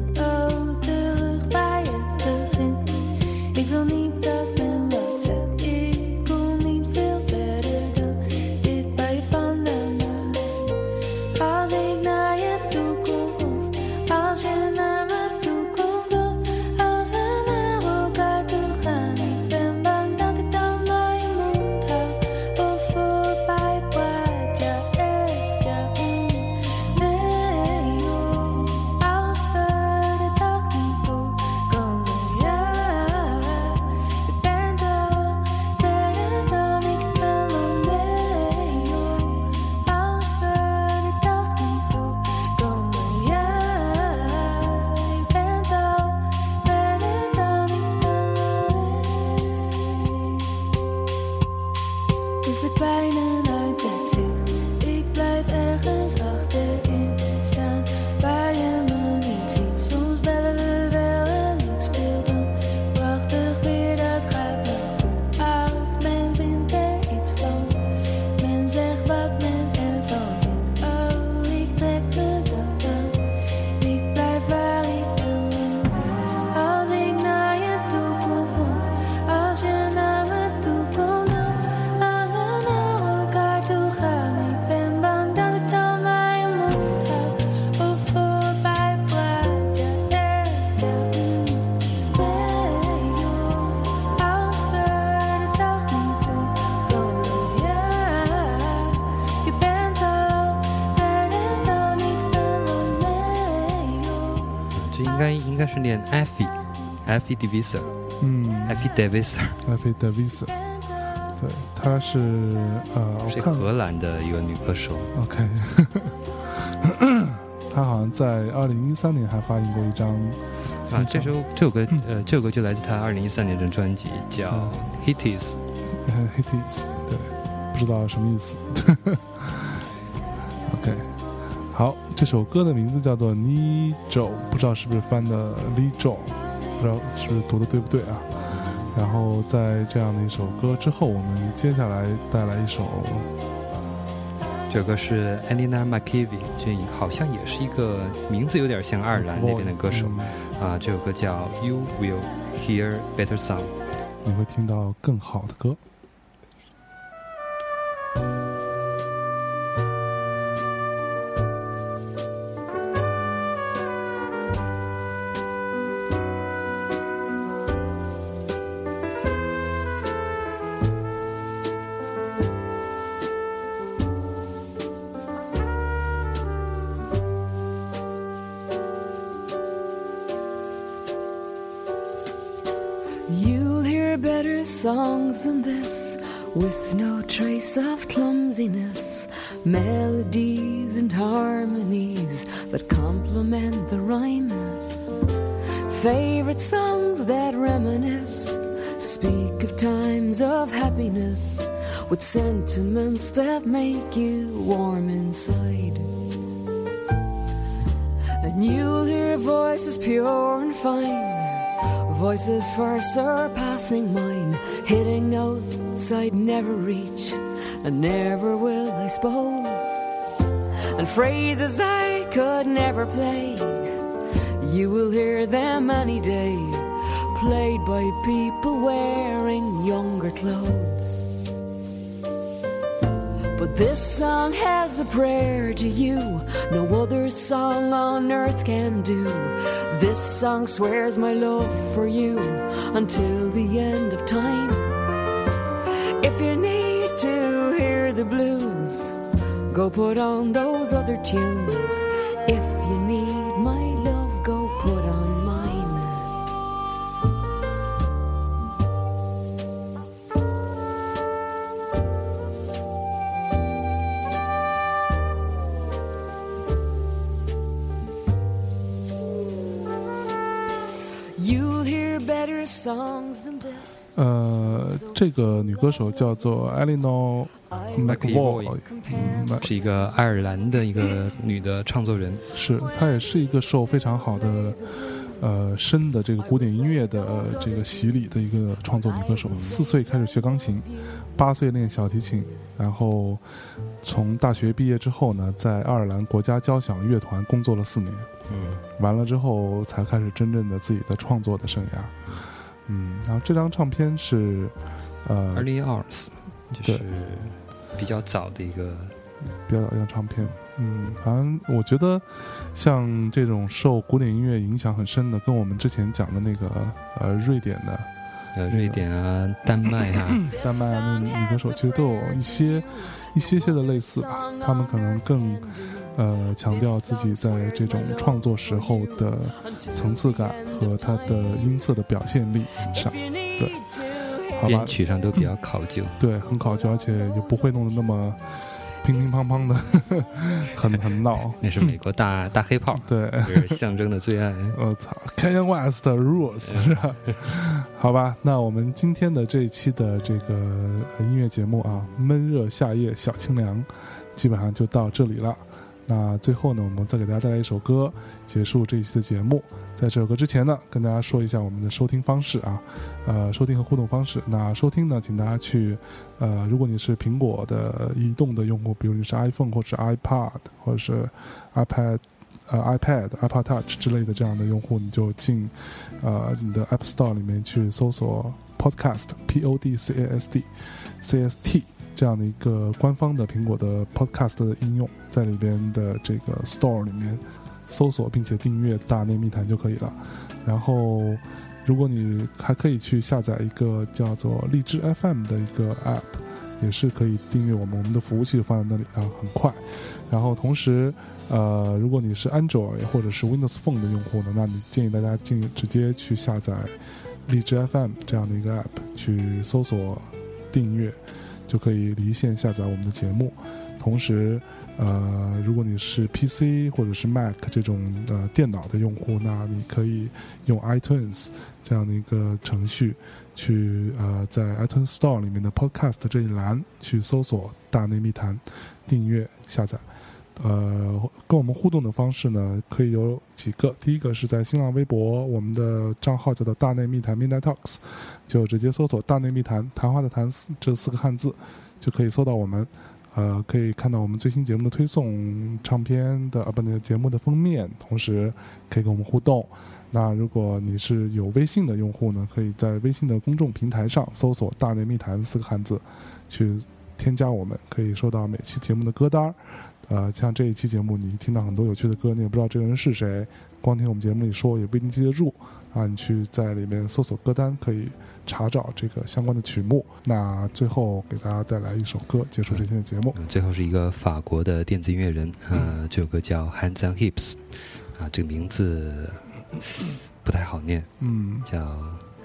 该是念 Effie，Effie d v i s e r 嗯 Effie d v i s e r 艾菲戴维斯，对，她是呃，是荷兰的一个女歌手。OK，她好像在二零一三年还发行过一张这首这首歌呃，这首歌就来自她二零一三年的专辑，叫嗯《Hit Is》。呃 Hitis，对，不知道什么意思。OK，好，这首歌的名字叫做 Nijo，不知道是不是翻的 Lijo，不知道是读的对不对啊？然后在这样的一首歌之后，我们接下来带来一首这首歌是 Anina McKevie，这好像也是一个名字有点像爱尔兰那边的歌手嗯啊。这首歌叫《You Will Hear Better Song》。你会听到更好的歌。With sentiments that make you warm inside. And you'll hear voices pure and fine. Voices far surpassing mine, hitting notes I'd never reach, and never will, I suppose. and phrases I could never play. You will hear them any day, played by people wearing younger clothes. But this song has a prayer to you, no other song on earth can do. This song swears my love for you until the end of time. If you need to hear the blues, go put on those other tunes. If 呃，这个女歌手叫做 Eleanor McVoy，嗯，是一个爱尔兰的一个女的创作人，是她也是一个受非常好的呃深的这个古典音乐的、呃、这个洗礼的一个创作女歌手。四岁开始学钢琴，八岁练小提琴，然后从大学毕业之后呢，在爱尔兰国家交响乐团工作了四年。嗯，完了之后才开始真正的自己的创作的生涯。嗯，然后这张唱片是呃 Early Hours，就是比较早的一个，比较早一张唱片。嗯，反正我觉得像这种受古典音乐影响很深的，跟我们之前讲的那个呃瑞典的、呃，瑞典啊、丹麦啊，丹麦啊那女歌手，其实都有一些一些些的类似吧。他们可能更呃强调自己在这种创作时候的层次感和它的音色的表现力上，对，好吧编，曲上都比较考究。对，很考究，而且也不会弄得那么乒乒乓乓的，呵 呵很很闹。那是美国大大黑炮，对，是象征的最爱。我操，Kanye West rules 是吧？好吧，那我们今天的这一期的这个音乐节目啊，闷热夏夜小清凉，基本上就到这里了。那最后呢，我们再给大家带来一首歌，结束这一期的节目。在这首歌之前呢，跟大家说一下我们的收听方式啊，呃，收听和互动方式。那收听呢，请大家去，呃，如果你是苹果的移动的用户，比如你是 iPhone 或者是 iPad 或者是 iPad。呃，iPad、iPad Touch 之类的这样的用户，你就进呃你的 App Store 里面去搜索 Podcast P O D C A S D C S T 这样的一个官方的苹果的 Podcast 的应用，在里边的这个 Store 里面搜索并且订阅《大内密谈》就可以了。然后，如果你还可以去下载一个叫做荔枝 FM 的一个 App，也是可以订阅我们，我们的服务器放在那里啊，很快。然后同时，呃，如果你是 Android 或者是 Windows Phone 的用户呢，那你建议大家进直接去下载荔枝 FM 这样的一个 App，去搜索订阅，就可以离线下载我们的节目。同时，呃，如果你是 PC 或者是 Mac 这种呃电脑的用户，那你可以用 iTunes 这样的一个程序去呃在 iTunes Store 里面的 Podcast 这一栏去搜索“大内密谈”，订阅下载。呃，跟我们互动的方式呢，可以有几个。第一个是在新浪微博，我们的账号叫做“大内密谈 Midnight Talks”，就直接搜索“大内密谈”谈话的谈这四个汉字，就可以搜到我们。呃，可以看到我们最新节目的推送、唱片的啊，不，那个节目的封面，同时可以跟我们互动。那如果你是有微信的用户呢，可以在微信的公众平台上搜索“大内密谈”四个汉字，去添加我们，可以收到每期节目的歌单。呃，像这一期节目，你听到很多有趣的歌，你也不知道这个人是谁，光听我们节目里说也不一定记得住啊。你去在里面搜索歌单，可以查找这个相关的曲目。那最后给大家带来一首歌，结束这天的节目。嗯最后是一个法国的电子音乐人，呃，这首歌叫 Hands on Hips，啊，这个名字不太好念，嗯，叫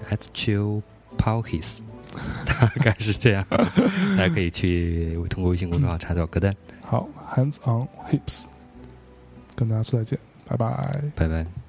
a t c h i l p a u k i s 大概是这样，大家可以去通过微信公众号查找歌单。好，Hands on Hips，跟大家说再见，拜拜。拜拜。